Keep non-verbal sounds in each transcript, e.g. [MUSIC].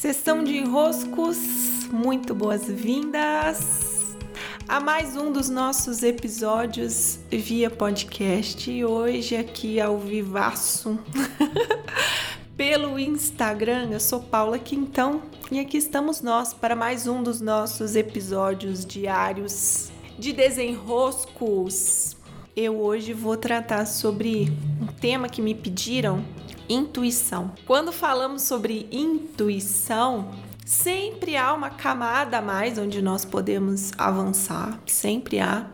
Sessão de enroscos, muito boas-vindas a mais um dos nossos episódios via podcast. E hoje aqui ao vivaço [LAUGHS] pelo Instagram. Eu sou Paula Quintão e aqui estamos nós para mais um dos nossos episódios diários de desenroscos. Eu hoje vou tratar sobre um tema que me pediram intuição. Quando falamos sobre intuição, sempre há uma camada a mais onde nós podemos avançar, sempre há.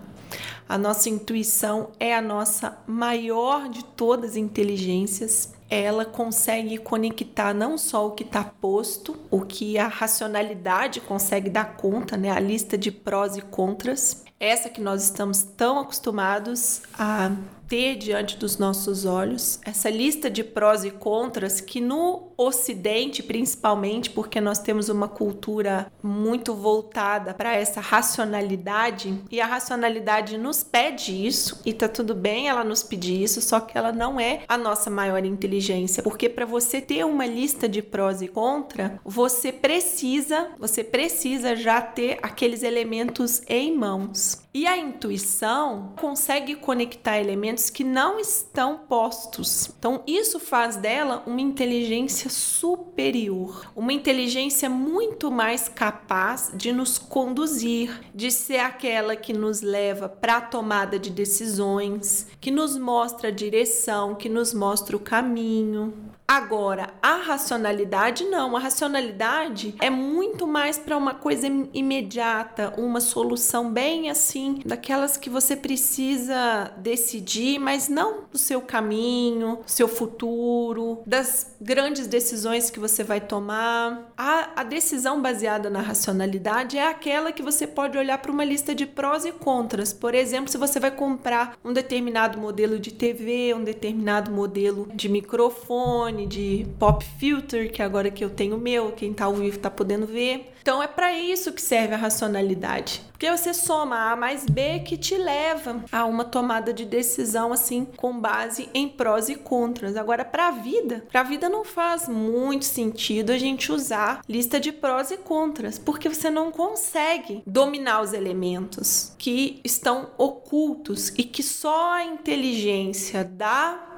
A nossa intuição é a nossa maior de todas as inteligências. Ela consegue conectar não só o que está posto, o que a racionalidade consegue dar conta, né? A lista de prós e contras, essa que nós estamos tão acostumados a ter diante dos nossos olhos, essa lista de prós e contras que no Ocidente, principalmente, porque nós temos uma cultura muito voltada para essa racionalidade e a racionalidade nos pede isso e tá tudo bem ela nos pedir isso, só que ela não é a nossa maior inteligência, porque para você ter uma lista de prós e contra, você precisa, você precisa já ter aqueles elementos em mãos. E a intuição consegue conectar elementos que não estão postos. Então, isso faz dela uma inteligência superior, uma inteligência muito mais capaz de nos conduzir, de ser aquela que nos leva para a tomada de decisões, que nos mostra a direção, que nos mostra o caminho. Agora, a racionalidade não. A racionalidade é muito mais para uma coisa imediata, uma solução bem assim, daquelas que você precisa decidir, mas não do seu caminho, seu futuro, das grandes decisões que você vai tomar. A, a decisão baseada na racionalidade é aquela que você pode olhar para uma lista de prós e contras. Por exemplo, se você vai comprar um determinado modelo de TV, um determinado modelo de microfone de pop filter, que agora que eu tenho o meu, quem tá ao vivo tá podendo ver. Então é para isso que serve a racionalidade. Porque você soma A mais B que te leva a uma tomada de decisão assim com base em prós e contras. Agora para a vida, para a vida não faz muito sentido a gente usar lista de prós e contras, porque você não consegue dominar os elementos que estão ocultos e que só a inteligência da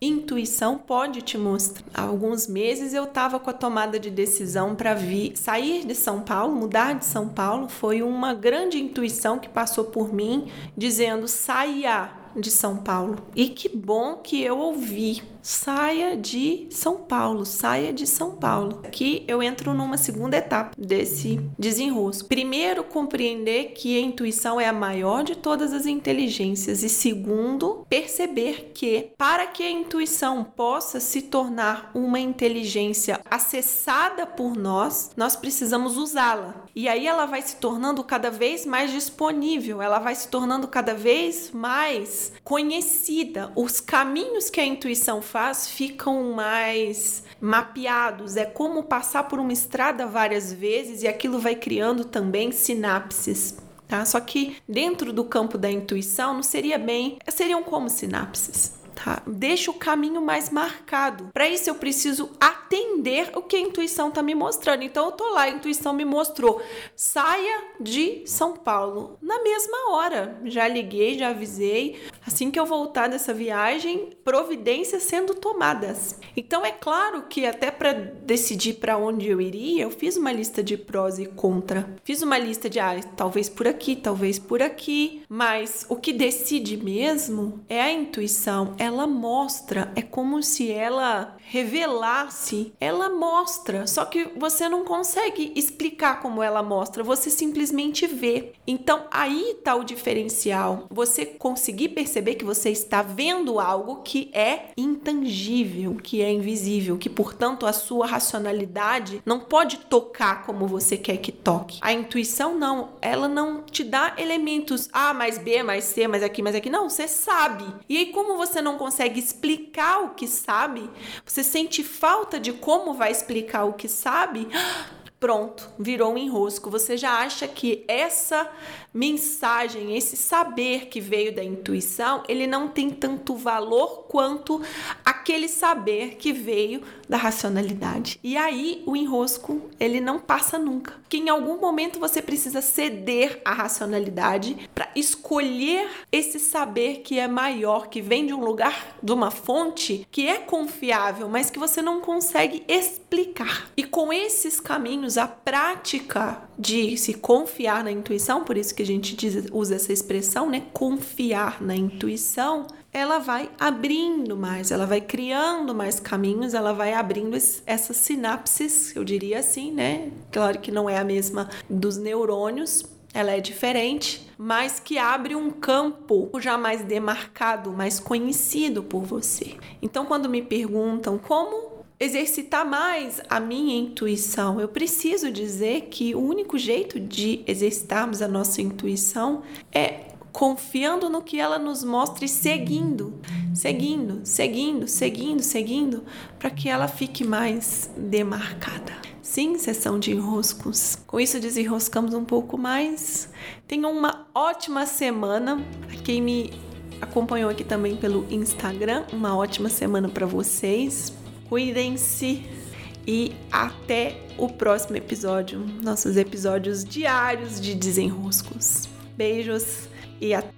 intuição pode te mostrar. Há alguns meses eu estava com a tomada de decisão para vir sair de São Paulo, mudar de São Paulo. Foi uma grande intuição que passou por mim, dizendo saia de São Paulo. E que bom que eu ouvi saia de São Paulo, saia de São Paulo. Aqui eu entro numa segunda etapa desse desenrosco. Primeiro, compreender que a intuição é a maior de todas as inteligências e segundo, perceber que para que a intuição possa se tornar uma inteligência acessada por nós, nós precisamos usá-la. E aí ela vai se tornando cada vez mais disponível, ela vai se tornando cada vez mais conhecida. Os caminhos que a intuição faz ficam mais mapeados. É como passar por uma estrada várias vezes e aquilo vai criando também sinapses. Tá? Só que dentro do campo da intuição não seria bem, seriam como sinapses tá? Deixa o caminho mais marcado. Para isso eu preciso atender o que a intuição tá me mostrando. Então eu tô lá, a intuição me mostrou: saia de São Paulo na mesma hora. Já liguei, já avisei. Assim que eu voltar dessa viagem, providências sendo tomadas. Então é claro que até para decidir para onde eu iria, eu fiz uma lista de prós e contra. Fiz uma lista de ah, talvez por aqui, talvez por aqui, mas o que decide mesmo é a intuição, é ela mostra, é como se ela revelasse, ela mostra, só que você não consegue explicar como ela mostra, você simplesmente vê. Então aí está o diferencial. Você conseguir perceber que você está vendo algo que é intangível, que é invisível, que portanto a sua racionalidade não pode tocar como você quer que toque. A intuição não, ela não te dá elementos A mais B mais C mais aqui mais aqui, não, você sabe. E aí como você não consegue explicar o que sabe, você sente falta de como vai explicar o que sabe, [GASPS] pronto, virou um enrosco. Você já acha que essa mensagem, esse saber que veio da intuição, ele não tem tanto valor quanto aquele saber que veio da racionalidade. E aí o enrosco, ele não passa nunca. Que em algum momento você precisa ceder à racionalidade para escolher esse saber que é maior, que vem de um lugar, de uma fonte que é confiável, mas que você não consegue explicar. E com esses caminhos, a prática de se confiar na intuição, por isso que a gente diz, usa essa expressão, né? Confiar na intuição, ela vai abrindo mais, ela vai criando mais caminhos, ela vai abrindo essas sinapses, eu diria assim, né? Claro que não é a mesma dos neurônios, ela é diferente, mas que abre um campo já mais demarcado, mais conhecido por você. Então, quando me perguntam como exercitar mais a minha intuição. Eu preciso dizer que o único jeito de exercitarmos a nossa intuição é confiando no que ela nos mostra e seguindo, seguindo, seguindo, seguindo, seguindo, para que ela fique mais demarcada. Sim, sessão de enroscos. Com isso desenroscamos um pouco mais. Tenham uma ótima semana. Quem me acompanhou aqui também pelo Instagram, uma ótima semana para vocês. Cuidem-se e até o próximo episódio, nossos episódios diários de desenroscos. Beijos e até